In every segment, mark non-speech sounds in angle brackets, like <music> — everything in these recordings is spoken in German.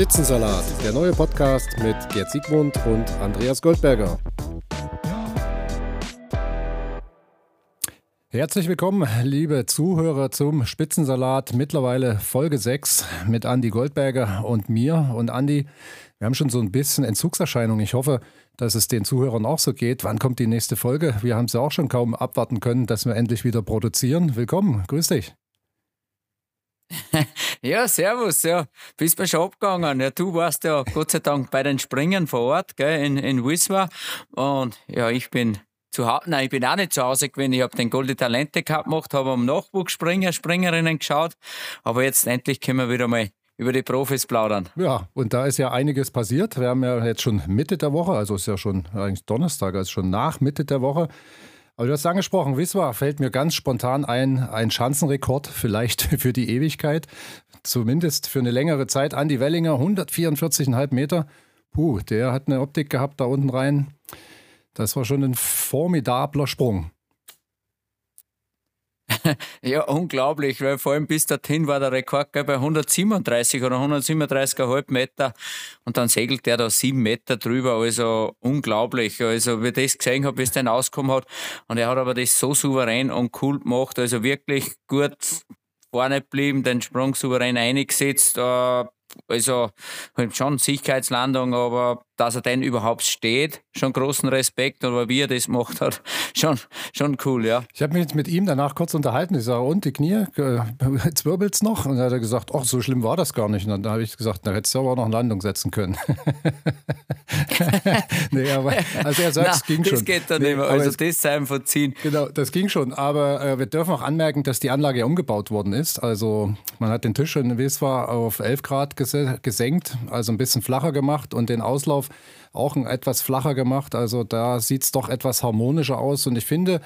Spitzensalat, der neue Podcast mit Gerd Siegmund und Andreas Goldberger. Herzlich willkommen, liebe Zuhörer, zum Spitzensalat. Mittlerweile Folge 6 mit Andy Goldberger und mir. Und Andy, wir haben schon so ein bisschen Entzugserscheinungen. Ich hoffe, dass es den Zuhörern auch so geht. Wann kommt die nächste Folge? Wir haben es ja auch schon kaum abwarten können, dass wir endlich wieder produzieren. Willkommen, grüß dich. <laughs> ja, servus, ja. Bist mir schon abgegangen. Ja, du warst ja Gott sei Dank bei den Springen vor Ort, gell, in, in Wiswa. Und ja, ich bin zu Hause, nein, ich bin auch nicht zu Hause gewesen. Ich habe den Golden Talente Cup gemacht, habe am Nachwuchsspringer, Springerinnen geschaut. Aber jetzt endlich können wir wieder mal über die Profis plaudern. Ja, und da ist ja einiges passiert. Wir haben ja jetzt schon Mitte der Woche, also ist ja schon eigentlich Donnerstag, also schon nach Mitte der Woche. Aber du hast angesprochen, Wiswa fällt mir ganz spontan ein, ein Schanzenrekord, vielleicht <laughs> für die Ewigkeit, zumindest für eine längere Zeit. Andi Wellinger, 144,5 Meter. Puh, der hat eine Optik gehabt da unten rein. Das war schon ein formidabler Sprung. <laughs> ja, unglaublich, weil vor allem bis dorthin war der Rekord bei 137 oder 137,5 Meter und dann segelt der da sieben Meter drüber, also unglaublich. Also, wie das gesehen habe, bis der ausgekommen hat. Und er hat aber das so souverän und cool gemacht, also wirklich gut vorne geblieben, den Sprung souverän eingesetzt, äh, also halt schon Sicherheitslandung, aber dass er denn überhaupt steht, schon großen Respekt. Aber wie er das macht hat, <laughs> schon, schon cool, ja. Ich habe mich jetzt mit ihm danach kurz unterhalten. Ich sage, und die Knie, <laughs> jetzt wirbelt es noch? Und dann hat er gesagt, ach, so schlimm war das gar nicht. Und dann habe ich gesagt, da hättest du aber auch noch eine Landung setzen können. <laughs> nee, aber also er sagt, Na, es ging das schon. Das geht dann nee, nicht mehr. Also das sein verziehen. Genau, das ging schon. Aber äh, wir dürfen auch anmerken, dass die Anlage ja umgebaut worden ist. Also man hat den Tisch in Weswa auf 11 Grad gesenkt, also ein bisschen flacher gemacht und den Auslauf auch ein etwas flacher gemacht. Also da sieht es doch etwas harmonischer aus. Und ich finde,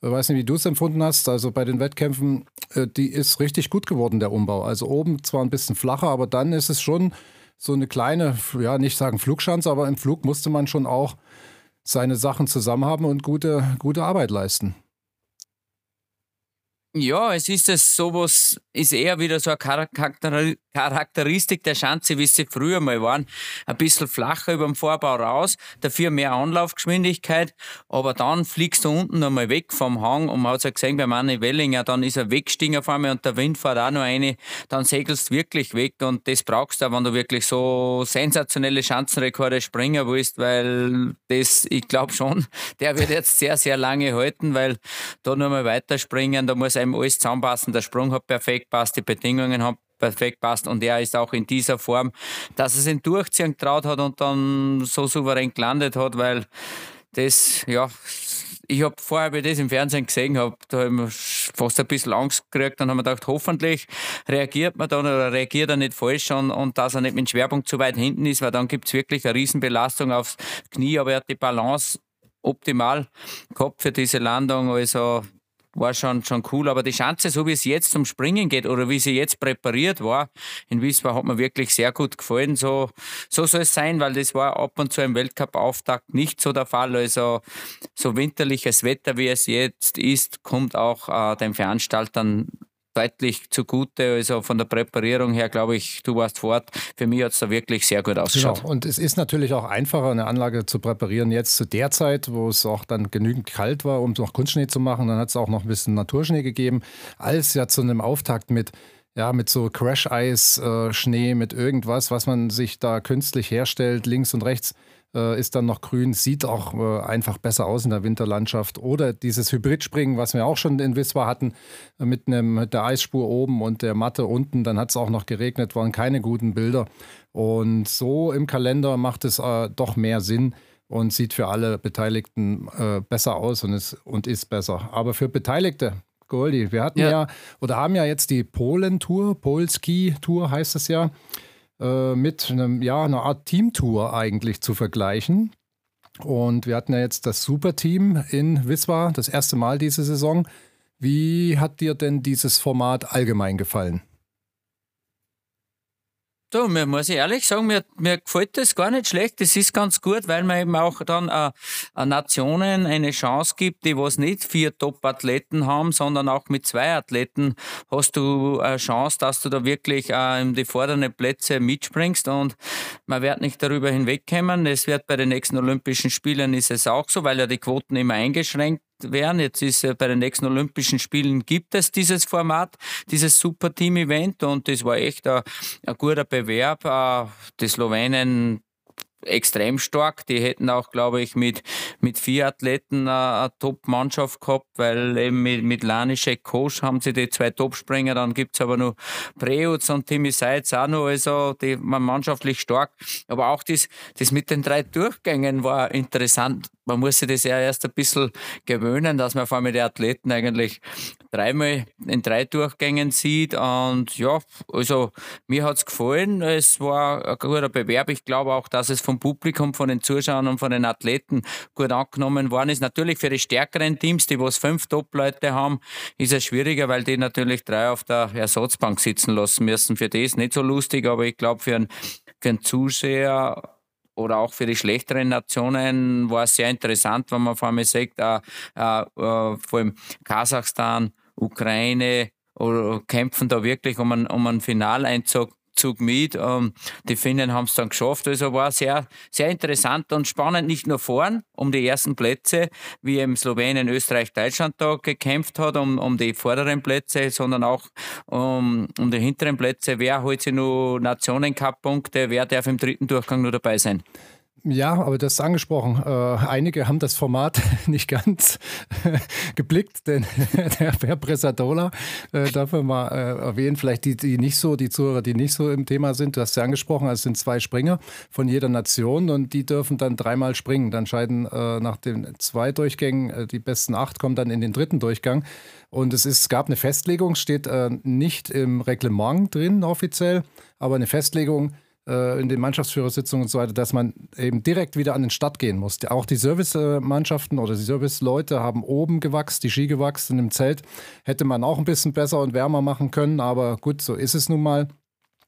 ich weiß nicht, wie du es empfunden hast, also bei den Wettkämpfen, äh, die ist richtig gut geworden, der Umbau. Also oben zwar ein bisschen flacher, aber dann ist es schon so eine kleine, ja, nicht sagen Flugschanze, aber im Flug musste man schon auch seine Sachen zusammen haben und gute, gute Arbeit leisten. Ja, es ist es sowas, ist eher wieder so eine Charakteristik der Schanze, wie sie früher mal waren. Ein bisschen flacher über dem Vorbau raus, dafür mehr Anlaufgeschwindigkeit, aber dann fliegst du unten nochmal weg vom Hang und man hat es ja gesehen bei Manni Wellinger, dann ist er weggestiegen auf einmal und der Wind fährt auch noch eine, dann segelst du wirklich weg und das brauchst du, wenn du wirklich so sensationelle Schanzenrekorde springen willst, weil das, ich glaube schon, <laughs> der wird jetzt sehr, sehr lange halten, weil da nochmal weiterspringen, da muss einem alles zusammenpassen. Der Sprung hat perfekt passt, die Bedingungen haben perfekt passt und er ist auch in dieser Form, dass er sich durchziehen traut hat und dann so souverän gelandet hat, weil das, ja, ich habe vorher, wie ich das im Fernsehen gesehen habe, da habe ich fast ein bisschen Angst gekriegt. Dann haben wir gedacht, hoffentlich reagiert man dann oder reagiert er nicht falsch und, und dass er nicht mit dem Schwerpunkt zu weit hinten ist, weil dann gibt es wirklich eine Riesenbelastung aufs Knie. Aber er hat die Balance optimal gehabt für diese Landung. Also war schon, schon cool. Aber die Schanze, so wie es jetzt zum Springen geht oder wie sie jetzt präpariert war, in Wiesbaden hat mir wirklich sehr gut gefallen. So, so soll es sein, weil das war ab und zu im Weltcup-Auftakt nicht so der Fall. Also so winterliches Wetter, wie es jetzt ist, kommt auch äh, den Veranstaltern deutlich zugute. Also von der Präparierung her, glaube ich, du warst fort. Für mich hat es da wirklich sehr gut ausgeschaut. Genau. Und es ist natürlich auch einfacher, eine Anlage zu präparieren jetzt zu der Zeit, wo es auch dann genügend kalt war, um noch Kunstschnee zu machen. Dann hat es auch noch ein bisschen Naturschnee gegeben, als ja zu einem Auftakt mit ja, mit so Crash-Eis-Schnee, äh, mit irgendwas, was man sich da künstlich herstellt, links und rechts äh, ist dann noch grün, sieht auch äh, einfach besser aus in der Winterlandschaft. Oder dieses Hybridspringen, was wir auch schon in Wiswa hatten, äh, mit, einem, mit der Eisspur oben und der Matte unten. Dann hat es auch noch geregnet, waren keine guten Bilder. Und so im Kalender macht es äh, doch mehr Sinn und sieht für alle Beteiligten äh, besser aus und ist, und ist besser. Aber für Beteiligte, Goldi, wir hatten ja. ja oder haben ja jetzt die Polen-Tour, Polski-Tour heißt es ja. Äh, mit einem, ja, einer Art Teamtour eigentlich zu vergleichen. Und wir hatten ja jetzt das Superteam in Wiswa, das erste Mal diese Saison. Wie hat dir denn dieses Format allgemein gefallen? So, mir muss ich ehrlich sagen, mir, mir gefällt das gar nicht schlecht. Das ist ganz gut, weil man eben auch dann äh, äh, Nationen eine Chance gibt, die was nicht vier Top-Athleten haben, sondern auch mit zwei Athleten hast du eine Chance, dass du da wirklich äh, in die vorderen Plätze mitspringst und man wird nicht darüber hinwegkommen. Es wird bei den nächsten Olympischen Spielen ist es auch so, weil ja die Quoten immer eingeschränkt werden. Jetzt ist äh, bei den nächsten Olympischen Spielen gibt es dieses Format, dieses Super Team Event und das war echt ein, guter Bewerb. Äh, die Slowenen extrem stark. Die hätten auch, glaube ich, mit, mit vier Athleten eine, eine Top-Mannschaft gehabt, weil eben mit, mit Lanischek Kosch haben sie die zwei Topspringer, dann gibt es aber noch Preutz und Timmy Seitz auch noch, also die waren mannschaftlich stark. Aber auch das, das mit den drei Durchgängen war interessant man muss sich das ja erst ein bisschen gewöhnen, dass man vor allem die Athleten eigentlich dreimal in drei Durchgängen sieht. Und ja, also mir hat es gefallen. Es war ein guter Bewerb. Ich glaube auch, dass es vom Publikum, von den Zuschauern und von den Athleten gut angenommen worden ist. Natürlich für die stärkeren Teams, die was fünf Top-Leute haben, ist es schwieriger, weil die natürlich drei auf der Ersatzbank sitzen lassen müssen. Für die ist nicht so lustig, aber ich glaube, für einen, für einen Zuseher oder auch für die schlechteren Nationen war es sehr interessant, wenn man vor allem sagt, äh, äh, vor allem Kasachstan, Ukraine oder kämpfen da wirklich um einen, um einen Finaleinzug Zug mit. Ähm, die Finnen haben es dann geschafft. Also war sehr, sehr interessant und spannend, nicht nur vorn um die ersten Plätze, wie eben Slowenien, Österreich, Deutschland da gekämpft hat, um, um die vorderen Plätze, sondern auch um, um die hinteren Plätze. Wer holt sich nur Nationencup-Punkte? Wer darf im dritten Durchgang nur dabei sein? Ja, aber das ist angesprochen. Äh, einige haben das Format <laughs> nicht ganz <laughs> geblickt, denn <laughs> der Herr Bresadola, äh, darf man mal äh, erwähnen, vielleicht die, die nicht so, die Zuhörer, die nicht so im Thema sind, du hast ja angesprochen, also es sind zwei Springer von jeder Nation und die dürfen dann dreimal springen. Dann scheiden äh, nach den zwei Durchgängen äh, die besten acht, kommen dann in den dritten Durchgang. Und es, ist, gab eine Festlegung, steht äh, nicht im Reglement drin offiziell, aber eine Festlegung, in den Mannschaftsführersitzungen und so weiter, dass man eben direkt wieder an den Start gehen muss. Auch die Servicemannschaften oder die Serviceleute haben oben gewachst, die Ski gewachst und im Zelt hätte man auch ein bisschen besser und wärmer machen können, aber gut, so ist es nun mal.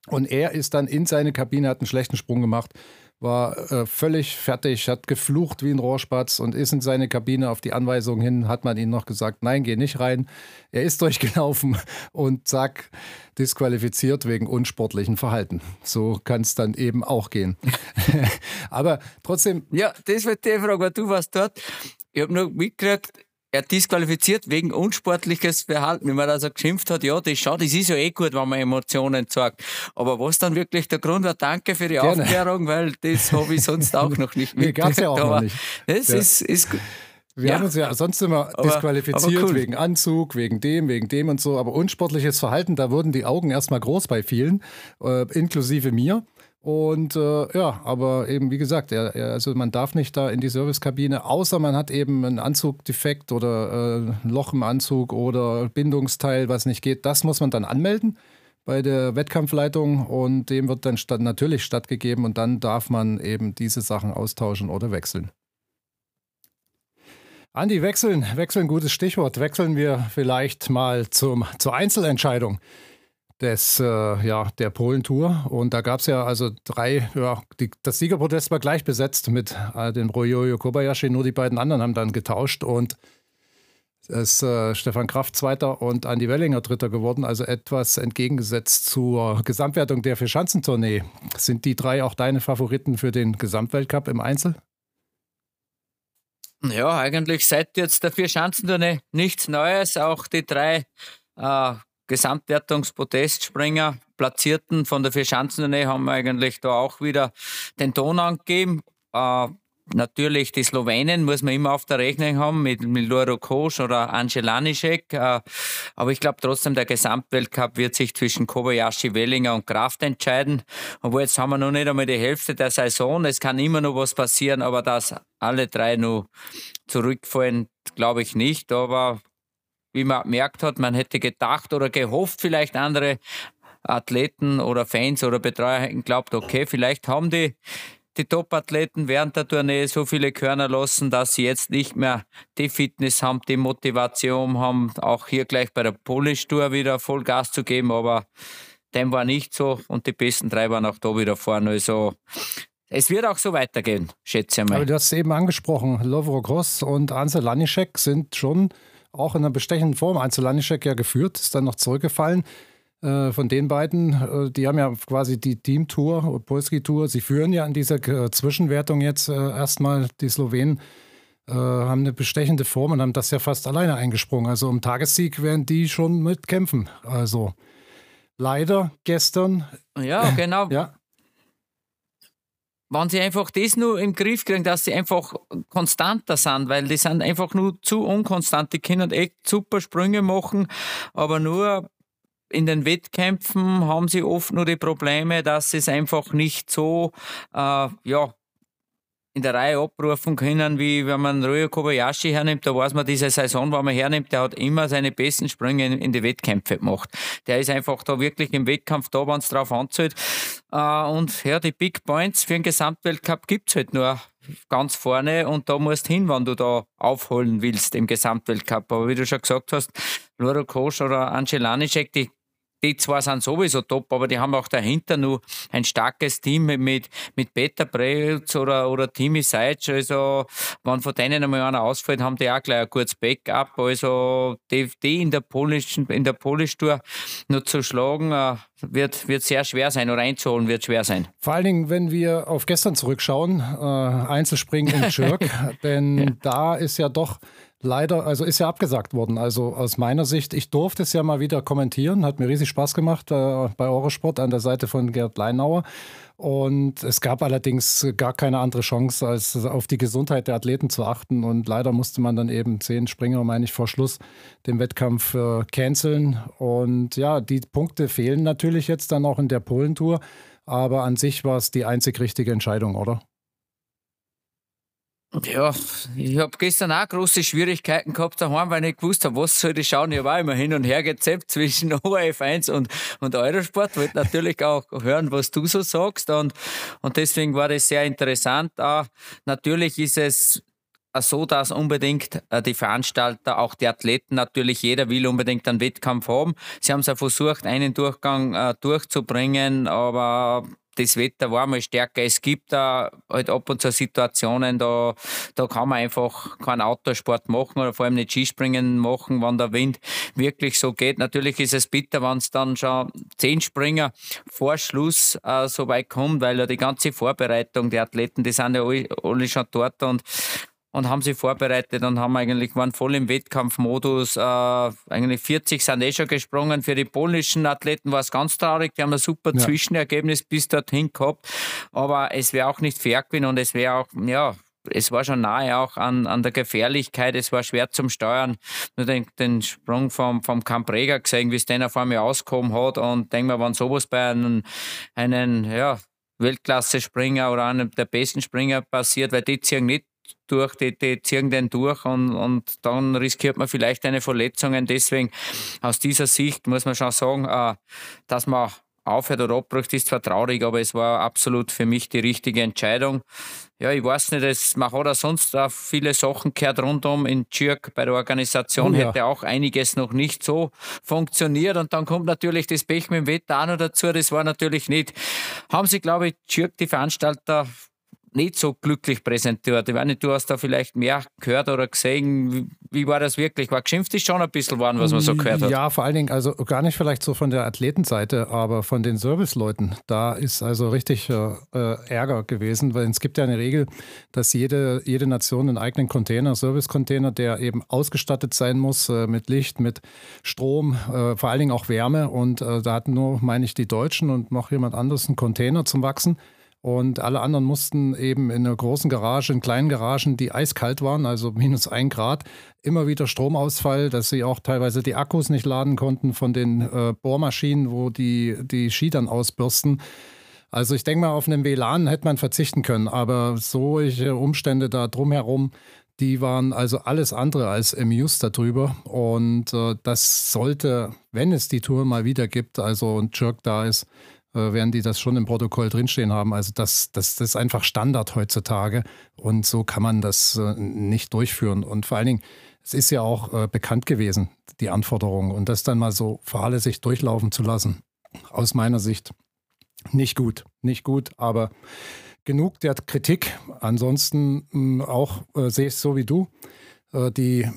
Und er ist dann in seine Kabine, hat einen schlechten Sprung gemacht war äh, völlig fertig, hat geflucht wie ein Rohrspatz und ist in seine Kabine. Auf die Anweisung hin hat man ihm noch gesagt, nein, geh nicht rein. Er ist <laughs> durchgelaufen und zack, disqualifiziert wegen unsportlichen Verhalten. So kann es dann eben auch gehen. <laughs> Aber trotzdem. Ja, das wird die Frage, weil du warst dort. Ich habe nur mitgekriegt, er disqualifiziert wegen unsportliches Verhalten. Wie man da so geschimpft hat, ja, das schaut, das ist ja eh gut, wenn man Emotionen zeigt. Aber was dann wirklich der Grund war, danke für die Gerne. Aufklärung, weil das habe ich sonst auch noch nicht <laughs> mitgekriegt. gab es ja auch noch nicht. Das ja. ist, ist. Wir ja. haben uns ja sonst immer aber, disqualifiziert aber cool. wegen Anzug, wegen dem, wegen dem und so. Aber unsportliches Verhalten, da wurden die Augen erstmal groß bei vielen, äh, inklusive mir. Und äh, ja, aber eben wie gesagt, er, er, also man darf nicht da in die Servicekabine, außer man hat eben einen Anzugdefekt oder äh, ein Loch im Anzug oder Bindungsteil, was nicht geht. Das muss man dann anmelden bei der Wettkampfleitung und dem wird dann statt, natürlich stattgegeben und dann darf man eben diese Sachen austauschen oder wechseln. Andi, wechseln, wechseln, gutes Stichwort. Wechseln wir vielleicht mal zum, zur Einzelentscheidung des, äh, ja, der Polen-Tour. Und da gab es ja also drei, ja, die, das Siegerprotest war gleich besetzt mit äh, dem Royoyo Kobayashi, nur die beiden anderen haben dann getauscht und es ist äh, Stefan Kraft Zweiter und Andi Wellinger Dritter geworden, also etwas entgegengesetzt zur Gesamtwertung der Vierschanzentournee. Sind die drei auch deine Favoriten für den Gesamtweltcup im Einzel? Ja, eigentlich seit jetzt der Vierschanzentournee nichts Neues. Auch die drei äh, Gesamtwertungspodestspringer, Platzierten von der Vierschanzentournee haben wir eigentlich da auch wieder den Ton angegeben. Äh, natürlich die Slowenen muss man immer auf der Rechnung haben mit Miloro Kosch oder Angelanischek. Äh, aber ich glaube trotzdem, der Gesamtweltcup wird sich zwischen Kobayashi, Wellinger und Kraft entscheiden. Obwohl jetzt haben wir noch nicht einmal die Hälfte der Saison. Es kann immer noch was passieren, aber dass alle drei nur zurückfallen, glaube ich nicht. Aber wie man gemerkt hat, man hätte gedacht oder gehofft, vielleicht andere Athleten oder Fans oder Betreuer hätten glaubt, okay, vielleicht haben die, die Top-Athleten während der Tournee so viele Körner lassen, dass sie jetzt nicht mehr die Fitness haben, die Motivation haben, auch hier gleich bei der Polish Tour wieder Vollgas zu geben. Aber dem war nicht so und die besten drei waren auch da wieder vorne. Also es wird auch so weitergehen, schätze ich mal. Aber du hast es eben angesprochen, Lovro Gross und Ansel Lanischek sind schon auch in einer bestechenden Form. Ansel Lanischek ja geführt, ist dann noch zurückgefallen. Äh, von den beiden, äh, die haben ja quasi die Teamtour, Polski-Tour. Sie führen ja in dieser äh, Zwischenwertung jetzt erstmal die Slowenen haben eine bestechende Form und haben das ja fast alleine eingesprungen. Also um Tagessieg werden die schon mitkämpfen. Also leider gestern. Ja, genau. ja wenn sie einfach das nur im Griff kriegen, dass sie einfach konstanter sind, weil die sind einfach nur zu unkonstant. Die können echt super Sprünge machen, aber nur in den Wettkämpfen haben sie oft nur die Probleme, dass sie es einfach nicht so äh, ja, in der Reihe abrufen können, wie wenn man Ryo Kobayashi hernimmt, da weiß man diese Saison, wo man hernimmt, der hat immer seine besten Sprünge in, in die Wettkämpfe gemacht. Der ist einfach da wirklich im Wettkampf da, wenn es drauf anzählt. Äh, und ja, die Big Points für den Gesamtweltcup gibt es halt nur ganz vorne und da musst hin, wenn du da aufholen willst im Gesamtweltcup. Aber wie du schon gesagt hast, Loro Kosch oder Angelanischek, die die zwei sind sowieso top, aber die haben auch dahinter nur ein starkes Team mit, mit Peter Preutz oder, oder Timi Seitsch. Also, wenn von denen einmal einer ausfällt, haben die auch gleich ein gutes Backup. Also, die, die in der polnischen, in der Polish-Tour nur zu schlagen, äh, wird, wird sehr schwer sein oder einzuholen wird schwer sein. Vor allen Dingen, wenn wir auf gestern zurückschauen, äh, Einzelspringen in Schirk, <laughs> denn ja. da ist ja doch leider, also ist ja abgesagt worden. Also aus meiner Sicht, ich durfte es ja mal wieder kommentieren, hat mir riesig Spaß gemacht äh, bei Eurosport an der Seite von Gerd Leinauer. Und es gab allerdings gar keine andere Chance, als auf die Gesundheit der Athleten zu achten. Und leider musste man dann eben zehn Springer, meine ich, vor Schluss den Wettkampf äh, canceln. Und ja, die Punkte fehlen natürlich jetzt dann auch in der Polentour. Aber an sich war es die einzig richtige Entscheidung, oder? Ja, ich habe gestern auch große Schwierigkeiten gehabt daheim, weil ich gewusst habe, was soll ich schauen. Ich auch immer hin und her gezappt zwischen <laughs> ORF1 und, und Eurosport. Wollte natürlich auch hören, was du so sagst. Und, und deswegen war das sehr interessant. Auch natürlich ist es so, dass unbedingt äh, die Veranstalter, auch die Athleten, natürlich jeder will unbedingt einen Wettkampf haben. Sie haben es ja versucht, einen Durchgang äh, durchzubringen, aber das Wetter war mal stärker. Es gibt da halt ab und zu Situationen, da, da kann man einfach keinen Autosport machen oder vor allem nicht Skispringen machen, wenn der Wind wirklich so geht. Natürlich ist es bitter, wenn es dann schon zehn Springer vor Schluss äh, so weit kommt, weil ja die ganze Vorbereitung der Athleten, die sind ja alle, alle schon dort und und haben sich vorbereitet und haben eigentlich waren voll im Wettkampfmodus. Äh, eigentlich 40 sind eh schon gesprungen. Für die polnischen Athleten war es ganz traurig. Die haben ein super ja. Zwischenergebnis bis dorthin gehabt. Aber es wäre auch nicht fair gewesen und es wäre auch, ja, es war schon nahe auch an, an der Gefährlichkeit. Es war schwer zum Steuern. Nur den, den Sprung vom, vom Camprega gesehen, wie es den auf einmal ausgekommen hat. Und denke mal, wenn sowas bei einem, einen, ja, Weltklasse-Springer oder einem der besten Springer passiert, weil die ziehen nicht durch, die, die ziehen den durch und, und dann riskiert man vielleicht eine Verletzung. Deswegen aus dieser Sicht muss man schon sagen, äh, dass man aufhört oder abbricht, ist zwar traurig, aber es war absolut für mich die richtige Entscheidung. Ja, ich weiß nicht, es, man hat auch sonst auch viele Sachen gehört rundum in Tschirk bei der Organisation, oh, ja. hätte auch einiges noch nicht so funktioniert und dann kommt natürlich das Pech mit dem Wetter auch noch dazu, das war natürlich nicht. Haben sie, glaube ich, Tschirk, die Veranstalter, nicht so glücklich präsentiert. Ich weiß nicht, du hast da vielleicht mehr gehört oder gesehen. Wie war das wirklich? War geschimpft ist schon ein bisschen geworden, was man so gehört hat. Ja, vor allen Dingen, also gar nicht vielleicht so von der Athletenseite, aber von den Serviceleuten. Da ist also richtig äh, äh, Ärger gewesen, weil es gibt ja eine Regel, dass jede, jede Nation einen eigenen Container, Service-Container, der eben ausgestattet sein muss äh, mit Licht, mit Strom, äh, vor allen Dingen auch Wärme. Und äh, da hatten nur, meine ich, die Deutschen und noch jemand anderes einen Container zum Wachsen. Und alle anderen mussten eben in einer großen Garage, in kleinen Garagen, die eiskalt waren, also minus ein Grad, immer wieder Stromausfall, dass sie auch teilweise die Akkus nicht laden konnten von den äh, Bohrmaschinen, wo die, die Ski dann ausbürsten. Also ich denke mal, auf einen WLAN hätte man verzichten können, aber solche Umstände da drumherum, die waren also alles andere als amused darüber. Und äh, das sollte, wenn es die Tour mal wieder gibt, also ein Jerk da ist, werden die das schon im Protokoll drinstehen haben. Also das, das, das ist einfach Standard heutzutage und so kann man das äh, nicht durchführen. Und vor allen Dingen, es ist ja auch äh, bekannt gewesen, die Anforderungen und das dann mal so fahrlässig durchlaufen zu lassen. aus meiner Sicht nicht gut. Nicht gut, aber genug der Kritik. Ansonsten mh, auch äh, sehe ich es so wie du. Äh, die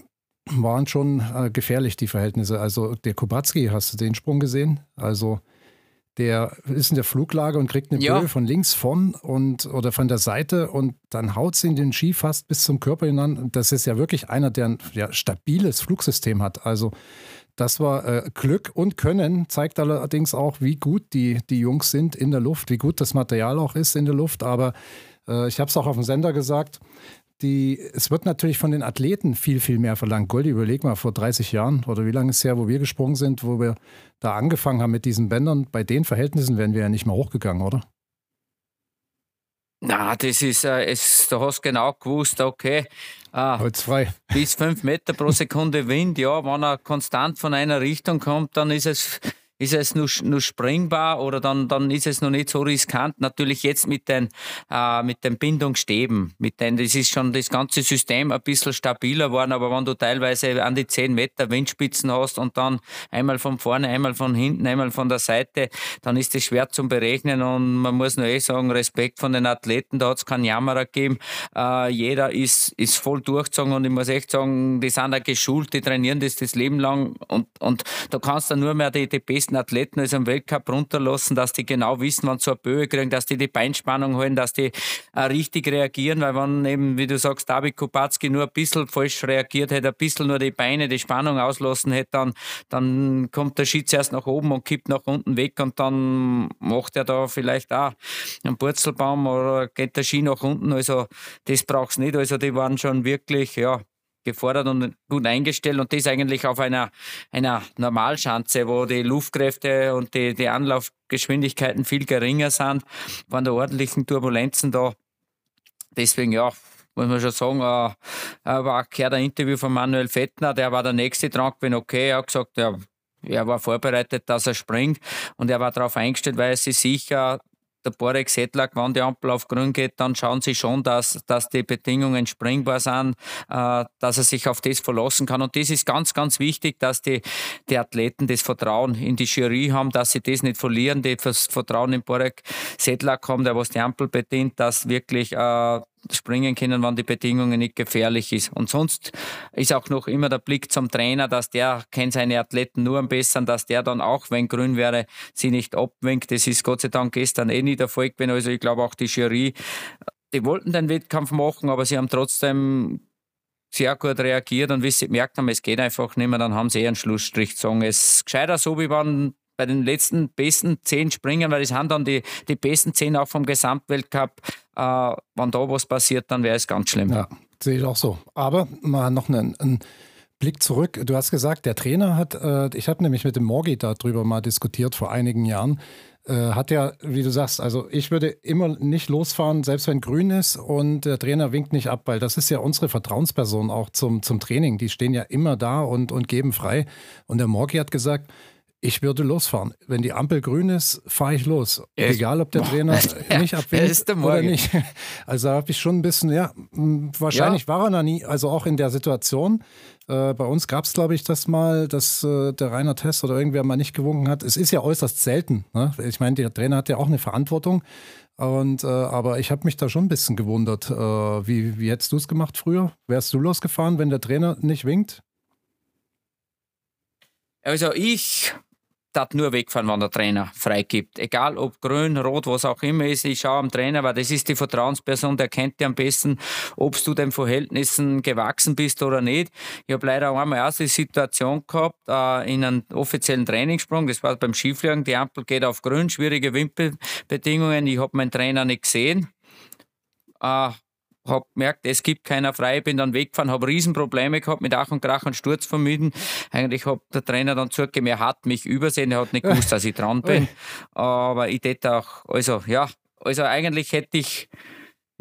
waren schon äh, gefährlich, die Verhältnisse. Also der Kubacki, hast du den Sprung gesehen? Also der ist in der Fluglage und kriegt eine ja. Böe von links von und oder von der Seite und dann haut sie in den Ski fast bis zum Körper hinan. Das ist ja wirklich einer, der ein ja, stabiles Flugsystem hat. Also das war äh, Glück und Können, zeigt allerdings auch, wie gut die, die Jungs sind in der Luft, wie gut das Material auch ist in der Luft. Aber äh, ich habe es auch auf dem Sender gesagt, die, es wird natürlich von den Athleten viel, viel mehr verlangt. Goldi, überleg mal, vor 30 Jahren oder wie lange ist es her, wo wir gesprungen sind, wo wir da angefangen haben mit diesen Bändern, bei den Verhältnissen wären wir ja nicht mehr hochgegangen, oder? Na, das ist, äh, es, du hast genau gewusst, okay, äh, frei. bis 5 Meter pro Sekunde Wind, ja, wenn er konstant von einer Richtung kommt, dann ist es ist es nur, nur springbar oder dann, dann ist es noch nicht so riskant. Natürlich jetzt mit den, äh, mit den Bindungsstäben, mit den, das ist schon das ganze System ein bisschen stabiler geworden, aber wenn du teilweise an die 10 Meter Windspitzen hast und dann einmal von vorne, einmal von hinten, einmal von der Seite, dann ist das schwer zum Berechnen und man muss nur eh sagen, Respekt von den Athleten, da hat es keinen Jammerer gegeben. Äh, jeder ist, ist voll durchgezogen und ich muss echt sagen, die sind auch geschult, die trainieren das das Leben lang und, und da kannst du nur mehr die, die besten besten Athleten also im Weltcup runterlassen, dass die genau wissen, wann sie eine Böe kriegen, dass die die Beinspannung holen, dass die richtig reagieren, weil wenn eben, wie du sagst, David Kupacki nur ein bisschen falsch reagiert hätte, ein bisschen nur die Beine, die Spannung auslassen hätte, dann, dann kommt der Schütze erst nach oben und kippt nach unten weg und dann macht er da vielleicht auch einen Purzelbaum oder geht der Ski nach unten. Also das brauchst du nicht. Also die waren schon wirklich, ja, gefordert und gut eingestellt und das eigentlich auf einer, einer Normalschanze, wo die Luftkräfte und die, die Anlaufgeschwindigkeiten viel geringer sind, waren da ordentlichen Turbulenzen da. Deswegen, ja, muss man schon sagen, äh, war gehört ein Interview von Manuel Fettner, der war der nächste dran gewesen, okay, er hat gesagt, ja, er war vorbereitet, dass er springt und er war darauf eingestellt, weil er sich sicher der Borek Sedlak, wenn die Ampel auf grün geht, dann schauen sie schon, dass, dass die Bedingungen springbar sind, äh, dass er sich auf das verlassen kann. Und das ist ganz, ganz wichtig, dass die, die Athleten das Vertrauen in die Jury haben, dass sie das nicht verlieren, die das Vertrauen in Borek Sedlak haben, der was die Ampel bedient, dass wirklich äh, springen können, wenn die Bedingungen nicht gefährlich ist. Und sonst ist auch noch immer der Blick zum Trainer, dass der kennt seine Athleten nur am besten, dass der dann auch, wenn grün wäre, sie nicht abwinkt. Das ist Gott sei Dank gestern eh nicht erfolgt. Also ich glaube auch die Jury, die wollten den Wettkampf machen, aber sie haben trotzdem sehr gut reagiert und wie sie gemerkt haben, es geht einfach nicht mehr, dann haben sie eh einen Schlussstrich gezogen. Es ist gescheiter so, wie wenn bei den letzten besten zehn Springen, weil das sind dann die, die besten zehn auch vom Gesamtweltcup. Äh, wenn da was passiert, dann wäre es ganz schlimm. Ja, sehe ich auch so. Aber mal noch einen, einen Blick zurück. Du hast gesagt, der Trainer hat, äh, ich habe nämlich mit dem Morgi darüber mal diskutiert vor einigen Jahren. Äh, hat ja, wie du sagst, also ich würde immer nicht losfahren, selbst wenn grün ist und der Trainer winkt nicht ab, weil das ist ja unsere Vertrauensperson auch zum, zum Training. Die stehen ja immer da und, und geben frei. Und der Morgi hat gesagt, ich würde losfahren. Wenn die Ampel grün ist, fahre ich los. Ich, Egal, ob der Trainer <laughs> ja, nicht abwinkt oder nicht. <laughs> Also habe ich schon ein bisschen, ja, wahrscheinlich ja. war er noch nie, also auch in der Situation. Äh, bei uns gab es, glaube ich, das mal, dass äh, der Rainer Test oder irgendwer mal nicht gewunken hat. Es ist ja äußerst selten. Ne? Ich meine, der Trainer hat ja auch eine Verantwortung. Und, äh, aber ich habe mich da schon ein bisschen gewundert. Äh, wie, wie hättest du es gemacht früher? Wärst du losgefahren, wenn der Trainer nicht winkt? Also ich darf nur wegfahren, wenn der Trainer freigibt. Egal ob grün, rot, was auch immer ist, ich schaue am Trainer, weil das ist die Vertrauensperson, der kennt dir am besten, ob du den Verhältnissen gewachsen bist oder nicht. Ich habe leider einmal auch die Situation gehabt, äh, in einem offiziellen Trainingssprung, das war beim Skifliegen, die Ampel geht auf grün, schwierige Windbedingungen, ich habe meinen Trainer nicht gesehen. Äh, habe gemerkt, es gibt keiner frei, bin dann weggefahren, habe Riesenprobleme gehabt mit Ach und Krach und Sturz vermieden. Eigentlich hat der Trainer dann zugegeben, er hat mich übersehen, er hat nicht gewusst, dass ich dran bin. Aber ich hätte auch, also ja, also eigentlich hätte ich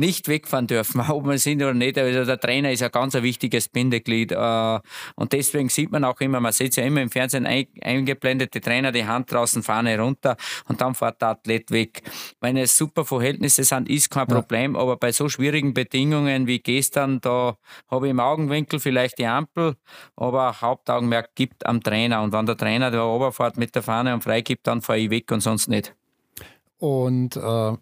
nicht wegfahren dürfen, <laughs> ob wir sind oder nicht. Also der Trainer ist ein ganz wichtiges Bindeglied. Äh, und deswegen sieht man auch immer, man sieht ja immer im Fernsehen eingeblendet, die Trainer die Hand draußen, Fahne runter und dann fährt der Athlet weg. Wenn es super Verhältnisse sind, ist kein ja. Problem, aber bei so schwierigen Bedingungen wie gestern, da habe ich im Augenwinkel vielleicht die Ampel, aber Hauptaugenmerk gibt am Trainer. Und wenn der Trainer da runterfährt mit der Fahne und freigibt, dann fahre ich weg und sonst nicht. Und äh,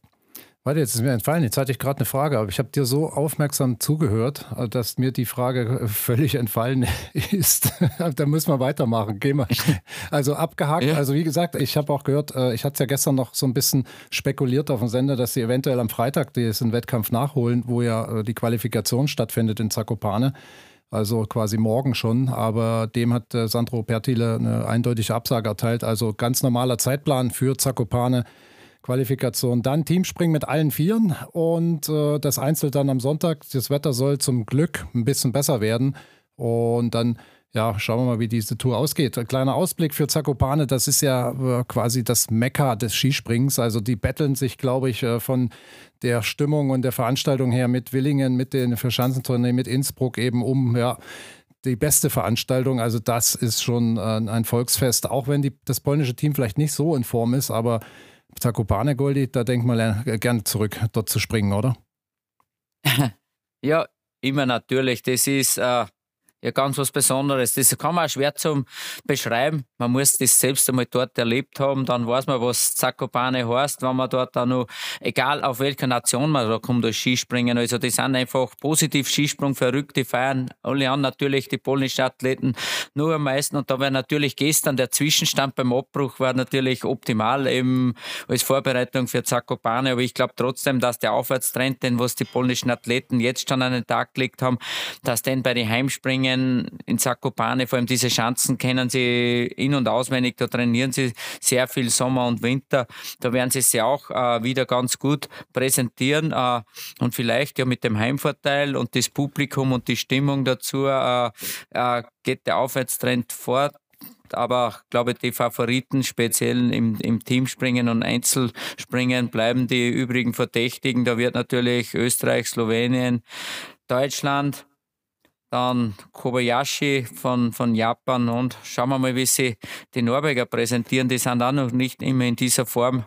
Warte, jetzt ist mir entfallen. Jetzt hatte ich gerade eine Frage, aber ich habe dir so aufmerksam zugehört, dass mir die Frage völlig entfallen <laughs> ist. <laughs> da müssen wir weitermachen. Geh mal. <laughs> Also abgehakt. Ja. Also wie gesagt, ich habe auch gehört, äh, ich hatte es ja gestern noch so ein bisschen spekuliert auf dem Sender, dass sie eventuell am Freitag diesen Wettkampf nachholen, wo ja äh, die Qualifikation stattfindet in Zakopane. Also quasi morgen schon, aber dem hat äh, Sandro Pertile eine eindeutige Absage erteilt. Also ganz normaler Zeitplan für Zakopane Qualifikation. Dann Teamspringen mit allen Vieren und äh, das Einzel dann am Sonntag. Das Wetter soll zum Glück ein bisschen besser werden. Und dann, ja, schauen wir mal, wie diese Tour ausgeht. Ein kleiner Ausblick für Zakopane, das ist ja äh, quasi das Mekka des Skisprings. Also die betteln sich, glaube ich, äh, von der Stimmung und der Veranstaltung her mit Willingen, mit den Verschanzentournee, mit Innsbruck eben um, ja, die beste Veranstaltung. Also das ist schon äh, ein Volksfest, auch wenn die, das polnische Team vielleicht nicht so in Form ist, aber Zakopane Goldi, da denkt man gerne zurück, dort zu springen, oder? <laughs> ja, immer natürlich. Das ist äh, ja ganz was Besonderes. Das kann man auch schwer zum beschreiben. Man muss das selbst einmal dort erlebt haben, dann weiß man, was Zakopane heißt, wenn man dort auch noch, egal auf welcher Nation man da kommt, als Skispringen. Also das sind einfach positiv Skisprung, verrückte Feiern. Alle an natürlich die polnischen Athleten nur am meisten. Und da war natürlich gestern der Zwischenstand beim Abbruch war natürlich optimal eben als Vorbereitung für Zakopane. Aber ich glaube trotzdem, dass der Aufwärtstrend, den was die polnischen Athleten jetzt schon an den Tag gelegt haben, dass den bei den Heimspringen Trainingen in Zakopane, vor allem diese Schanzen kennen sie in- und auswendig, da trainieren sie sehr viel Sommer und Winter. Da werden sie sich auch äh, wieder ganz gut präsentieren äh, und vielleicht ja mit dem Heimvorteil und das Publikum und die Stimmung dazu äh, äh geht der Aufwärtstrend fort aber ich glaube, die Favoriten, speziell im, im Teamspringen und Einzelspringen, bleiben die übrigen Verdächtigen. Da wird natürlich Österreich, Slowenien, Deutschland, dann Kobayashi von, von Japan und schauen wir mal, wie sie die Norweger präsentieren. Die sind auch noch nicht immer in dieser Form,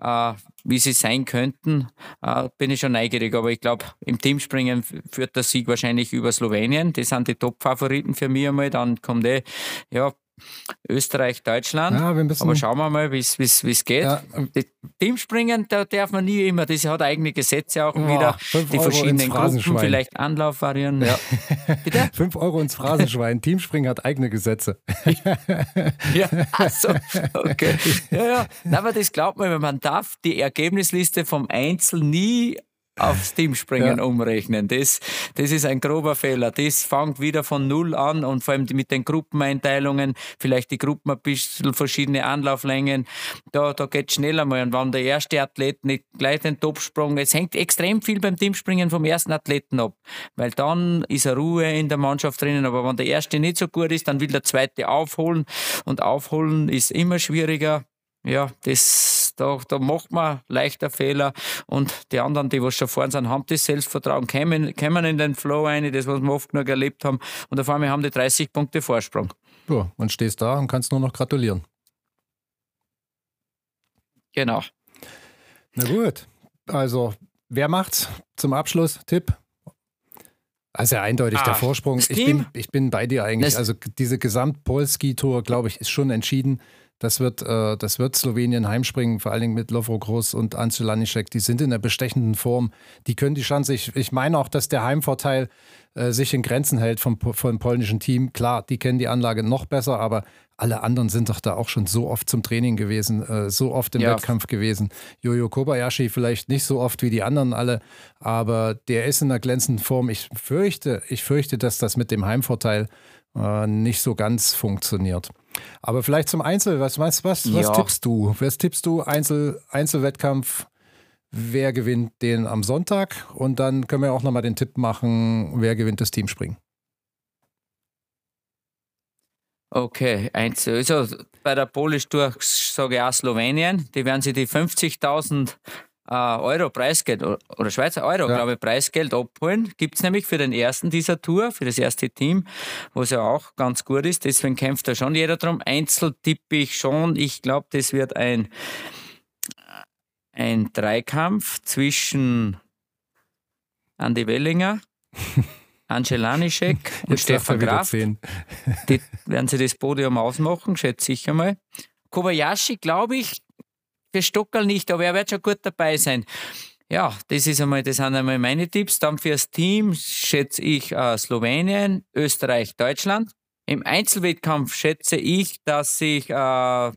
äh, wie sie sein könnten. Äh, bin ich schon neugierig, aber ich glaube, im Teamspringen führt der Sieg wahrscheinlich über Slowenien. Die sind die Top-Favoriten für mich einmal. Dann kommt eh, ja, Österreich, Deutschland. Ja, Aber schauen wir mal, wie es geht. Ja. Teamspringen, da darf man nie immer, das hat eigene Gesetze auch wieder. Die Euro verschiedenen Gruppen, vielleicht Anlaufvarianten. Ja. <laughs> Bitte? 5 Euro ins Phrasenschwein. Teamspringen hat eigene Gesetze. <laughs> ja, achso, okay. Ja, ja. aber das glaubt man, man darf die Ergebnisliste vom Einzel nie aufs Teamspringen ja. umrechnen. Das, das ist ein grober Fehler. Das fängt wieder von Null an und vor allem mit den Gruppeneinteilungen, vielleicht die Gruppen ein bisschen verschiedene Anlauflängen, da, da geht es schneller mal. Und wenn der erste Athlet nicht gleich den Topsprung, es hängt extrem viel beim Teamspringen vom ersten Athleten ab, weil dann ist eine Ruhe in der Mannschaft drinnen, aber wenn der erste nicht so gut ist, dann will der zweite aufholen und aufholen ist immer schwieriger. Ja, das da, da macht man leichter Fehler und die anderen, die was schon vorne sind, haben das Selbstvertrauen, kommen, kommen in den Flow rein, das, was wir oft genug erlebt haben und auf einmal haben die 30 Punkte Vorsprung. Ja, und stehst da und kannst nur noch gratulieren. Genau. Na gut, also wer macht's zum Abschluss? Tipp? Also eindeutig ah, der Vorsprung. Ich bin, ich bin bei dir eigentlich. also diese Gesamt-Polski-Tour, glaube ich, ist schon entschieden. Das wird, äh, das wird Slowenien heimspringen, vor allen Dingen mit Lovro Groß und Lanišek. Die sind in der bestechenden Form. Die können die Chance. Ich, ich meine auch, dass der Heimvorteil äh, sich in Grenzen hält vom, vom polnischen Team. Klar, die kennen die Anlage noch besser, aber alle anderen sind doch da auch schon so oft zum Training gewesen, äh, so oft im ja. Wettkampf gewesen. Jojo Kobayashi vielleicht nicht so oft wie die anderen alle, aber der ist in einer glänzenden Form. Ich fürchte, ich fürchte, dass das mit dem Heimvorteil äh, nicht so ganz funktioniert. Aber vielleicht zum Einzel, was, was, was, was tippst du? Was tippst du? Einzel, Einzelwettkampf, wer gewinnt den am Sonntag? Und dann können wir auch nochmal den Tipp machen, wer gewinnt das Teamspringen. Okay, Einzel. Also bei der Polish Tour sage ich auch Slowenien. Die werden sich die 50.000 äh, Euro Preisgeld oder Schweizer Euro, ja. glaube ich, Preisgeld abholen. Gibt es nämlich für den ersten dieser Tour, für das erste Team, was ja auch ganz gut ist. Deswegen kämpft da schon jeder drum. Einzel tippe ich schon. Ich glaube, das wird ein, ein Dreikampf zwischen Andi Wellinger, <laughs> Angelanischek und Stefan Graf. Die werden sie das Podium ausmachen, schätze ich einmal. Kobayashi, glaube ich, für Stockerl nicht, aber er wird schon gut dabei sein. Ja, das ist einmal, das sind einmal meine Tipps. Dann fürs Team schätze ich äh, Slowenien, Österreich, Deutschland. Im Einzelwettkampf schätze ich, dass sich äh,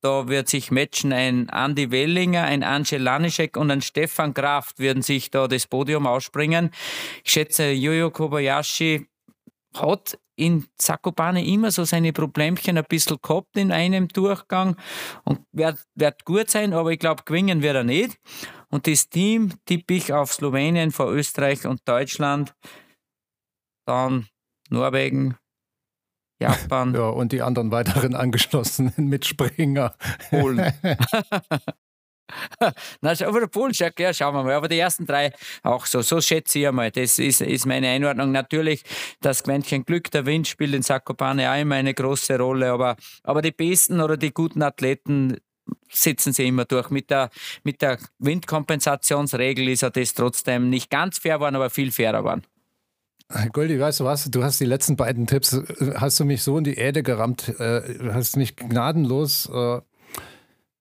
da wird sich matchen ein Andy Wellinger, ein Angel Lanischek und ein Stefan Kraft würden sich da das Podium ausspringen. Ich schätze, Jojo Kobayashi hat in Zakopane immer so seine Problemchen ein bisschen gehabt in einem Durchgang und wird, wird gut sein, aber ich glaube, gewinnen wird er nicht. Und das Team tippe ich auf Slowenien vor Österreich und Deutschland. Dann Norwegen, Japan. <laughs> Ja, und die anderen weiteren angeschlossenen Mitspringer. Polen. <laughs> <laughs> Na, aber der Polen, ja, schauen wir mal. Aber die ersten drei auch so. So schätze ich einmal. Das ist, ist meine Einordnung. Natürlich, das Quäntchen Glück, der Wind spielt in Zakopane auch immer eine große Rolle. Aber, aber die besten oder die guten Athleten sitzen sie immer durch. Mit der, mit der Windkompensationsregel ist ja das trotzdem nicht ganz fair geworden, aber viel fairer geworden. Goldi, weißt du was? Du hast die letzten beiden Tipps, äh, hast du mich so in die Äde gerammt, äh, hast mich gnadenlos äh,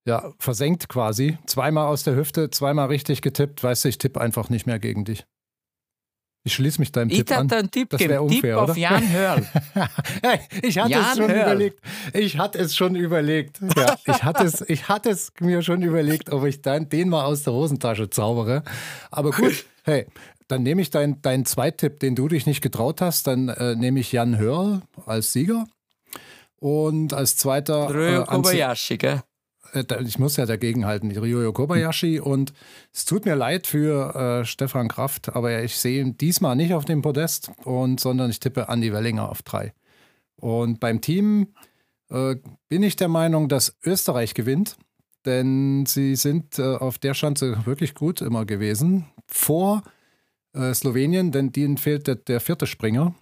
ja, versenkt quasi. Zweimal aus der Hüfte, zweimal richtig getippt. Weißt du, ich tippe einfach nicht mehr gegen dich. Ich schließe mich deinem ich Tipp an. Ich einen Tipp das wäre unfair, Tipp auf Jan Hörl. <laughs> ich hatte Jan es schon Hörl. überlegt. Ich hatte es schon überlegt. Ja, ich, hatte es, ich hatte es mir schon überlegt, ob ich dann, den mal aus der Hosentasche zaubere. Aber gut, hey, dann nehme ich deinen dein Zweitipp, den du dich nicht getraut hast. Dann äh, nehme ich Jan Hörl als Sieger. Und als zweiter. Ryo äh, Kobayashi, gell? Äh, ich muss ja dagegenhalten, Ryoyo Kobayashi. Und es tut mir leid für äh, Stefan Kraft, aber ich sehe ihn diesmal nicht auf dem Podest, und, sondern ich tippe Andy Wellinger auf drei. Und beim Team äh, bin ich der Meinung, dass Österreich gewinnt, denn sie sind äh, auf der Schanze wirklich gut immer gewesen. Vor äh, Slowenien, denn denen fehlt der, der, vierte Springer.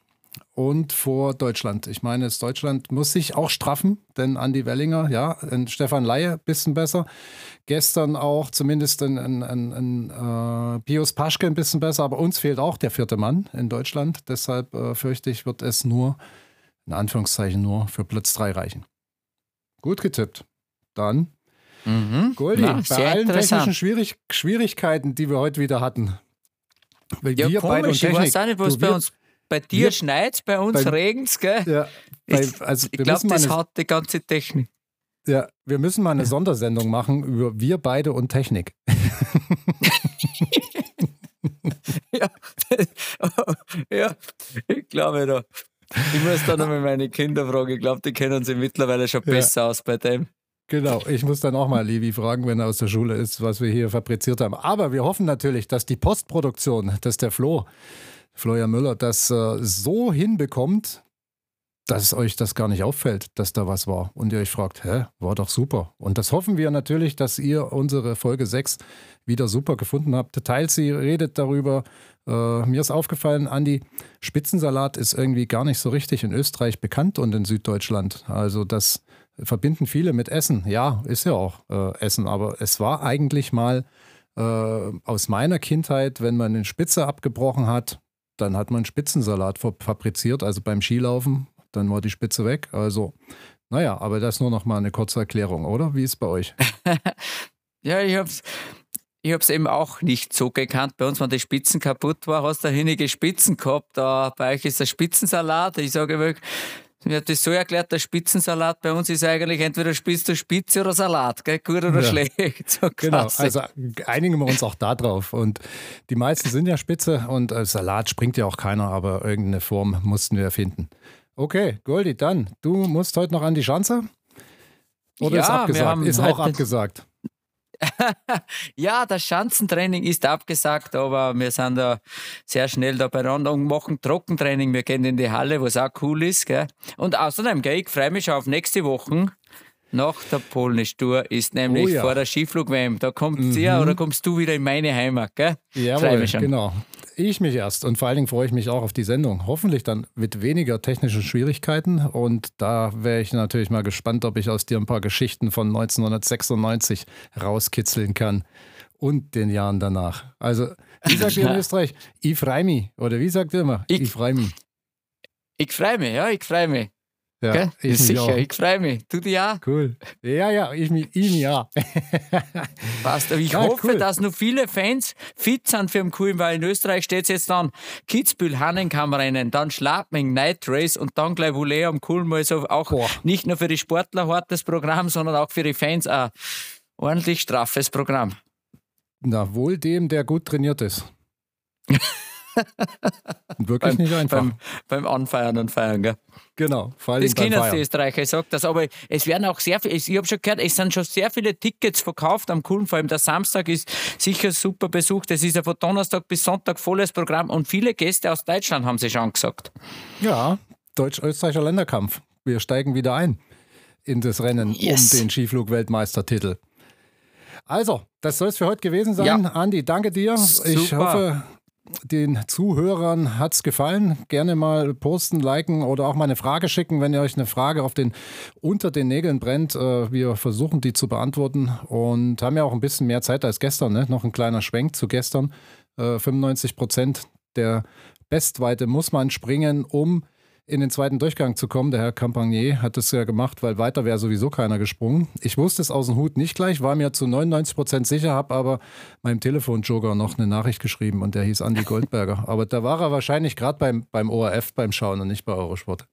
Und vor Deutschland. Ich meine, Deutschland muss sich auch straffen, denn Andy Wellinger, ja, Stefan Laie, bisschen besser. Gestern auch zumindest ein, ein, ein, ein äh, Pius Paschke ein bisschen besser, aber uns fehlt auch der vierte Mann in Deutschland. Deshalb äh, fürchte ich, wird es nur, in Anführungszeichen nur, für Platz drei reichen. Gut getippt. Dann Mhm. Goldi, Na, bei allen technischen Schwierig Schwierigkeiten, die wir heute wieder hatten, weil ja, wir komisch, Technik, ich weiß auch nicht, was bei uns bei dir schneit, bei uns regnet es, gell? Ja, bei, also ich glaube, das hat die ganze Technik. Ja, wir müssen mal eine Sondersendung machen über wir beide und Technik. <laughs> ja, <laughs> ja, ich glaube da. Ich muss dann nochmal meine Kinder fragen. Ich glaube, die kennen sich mittlerweile schon besser ja. aus bei dem. Genau, ich muss dann auch mal Levi fragen, wenn er aus der Schule ist, was wir hier fabriziert haben. Aber wir hoffen natürlich, dass die Postproduktion, dass der Flo, Florian Müller, das äh, so hinbekommt, dass euch das gar nicht auffällt, dass da was war. Und ihr euch fragt, hä, war doch super. Und das hoffen wir natürlich, dass ihr unsere Folge 6 wieder super gefunden habt. Teilt sie, redet darüber. Äh, mir ist aufgefallen, Andi, Spitzensalat ist irgendwie gar nicht so richtig in Österreich bekannt und in Süddeutschland. Also das verbinden viele mit Essen. Ja, ist ja auch äh, Essen, aber es war eigentlich mal äh, aus meiner Kindheit, wenn man eine Spitze abgebrochen hat, dann hat man Spitzensalat fabriziert, also beim Skilaufen, dann war die Spitze weg. Also, naja, aber das nur noch mal eine kurze Erklärung, oder? Wie ist es bei euch? <laughs> ja, ich habe es ich habe es eben auch nicht so gekannt. Bei uns, wenn die Spitzen kaputt war, hast du hinige Spitzen gehabt. Da, bei euch ist der Spitzensalat. Ich sage wirklich, mir hat das so erklärt, der Spitzensalat bei uns ist eigentlich entweder spitzt du Spitze oder Salat, gell? gut oder ja. schlecht. So <laughs> genau, also einigen wir uns auch da drauf. Und die meisten sind ja Spitze und äh, Salat springt ja auch keiner, aber irgendeine Form mussten wir erfinden. Okay, Goldi, dann, du musst heute noch an die Schanze? Oder ja, ist abgesagt? Ist auch abgesagt. <laughs> ja, das Schanzentraining ist abgesagt, aber wir sind da sehr schnell da beieinander und machen Trockentraining. Wir gehen in die Halle, was auch cool ist. Gell? Und außerdem, gell, ich freue mich schon auf nächste Woche. nach der Polnisch-Tour ist nämlich oh ja. vor der Skiflug-WM. Da kommt mhm. sie oder kommst du wieder in meine Heimat, gell? Jawohl, genau. Ich mich erst und vor allen Dingen freue ich mich auch auf die Sendung. Hoffentlich dann mit weniger technischen Schwierigkeiten und da wäre ich natürlich mal gespannt, ob ich aus dir ein paar Geschichten von 1996 rauskitzeln kann und den Jahren danach. Also, wie sagt ihr in <laughs> Österreich? Ich freue mich. Oder wie sagt ihr immer? Ich, ich freue mich. Ich freue mich, ja, ich freue mich. Ja, Gell? ich sicher, auch. ich freue mich. Du dich auch? Cool. Ja, ja, ich mich, ich mich auch. <laughs> Passt. Ich ja, hoffe, cool. dass noch viele Fans fit sind für den Coolen, weil in Österreich steht es jetzt dann Kitzbühel, Hannenkammrennen, dann Schlappming, Night Race und dann gleich Volley am Coolen. Also auch Boah. nicht nur für die Sportler hartes Programm, sondern auch für die Fans ein ordentlich straffes Programm. Na, wohl dem, der gut trainiert ist. <laughs> <laughs> Wirklich beim, nicht einfach. Beim, beim, Anfeiern und Feiern, gell? Genau, vor allem Das kennen die Österreicher, ich sage das. Aber es werden auch sehr viele, ich habe schon gehört, es sind schon sehr viele Tickets verkauft am Coolen. Vor allem der Samstag ist sicher super besucht. Es ist ja von Donnerstag bis Sonntag volles Programm und viele Gäste aus Deutschland haben sie schon gesagt. Ja, Deutsch-Österreicher Länderkampf. Wir steigen wieder ein in das Rennen yes. um den Skiflug-Weltmeistertitel. Also, das soll es für heute gewesen sein. Ja. Andi, danke dir. Super. Ich hoffe, den Zuhörern hat es gefallen. Gerne mal posten, liken oder auch mal eine Frage schicken, wenn ihr euch eine Frage auf den, unter den Nägeln brennt. Äh, wir versuchen die zu beantworten und haben ja auch ein bisschen mehr Zeit als gestern. Ne? Noch ein kleiner Schwenk zu gestern. 95 äh, Prozent der Bestweite muss man springen, um in den zweiten Durchgang zu kommen. Der Herr Campagnier hat es ja gemacht, weil weiter wäre sowieso keiner gesprungen. Ich wusste es aus dem Hut nicht gleich, war mir zu 99 Prozent sicher, habe aber meinem Telefon-Jogger noch eine Nachricht geschrieben und der hieß Andi <laughs> Goldberger. aber da war er wahrscheinlich gerade beim, beim ORF beim Schauen und nicht bei Eurosport.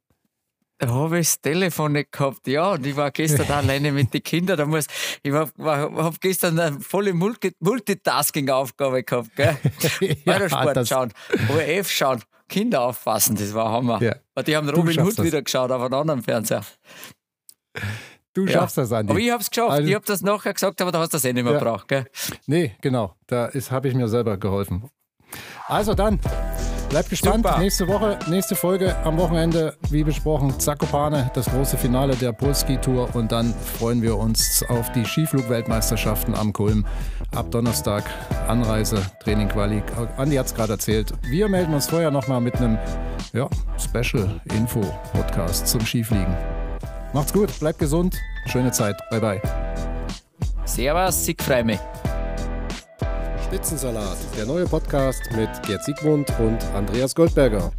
Da habe ich das Telefon nicht gehabt, ja. Und ich war gestern <laughs> alleine mit den Kindern. Da muss, ich habe hab gestern eine volle Multi Multitasking-Aufgabe gehabt. Gell? <laughs> ja, Eurosport schauen, ORF schauen. Kinder aufpassen, das war Hammer. Ja. Die haben Robin Hood das. wieder geschaut auf einem anderen Fernseher. Du schaffst ja. das, Andi. Aber ich habe es geschafft. Also, ich habe das nachher gesagt, aber da hast du das eh nicht mehr ja. gebraucht, gell? Nee, genau. Da habe ich mir selber geholfen. Also dann, bleibt gespannt. Super. Nächste Woche, nächste Folge am Wochenende, wie besprochen, Zakopane, das große Finale der Polski-Tour. Und dann freuen wir uns auf die Skiflug-Weltmeisterschaften am Kulm ab Donnerstag Anreise, Training, Quali. Andi hat es gerade erzählt. Wir melden uns vorher nochmal mit einem ja, Special-Info-Podcast zum Skifliegen. Macht's gut, bleibt gesund, schöne Zeit, bye bye. Servus, ich freue mich. Spitzensalat, der neue Podcast mit Gerd Siegmund und Andreas Goldberger.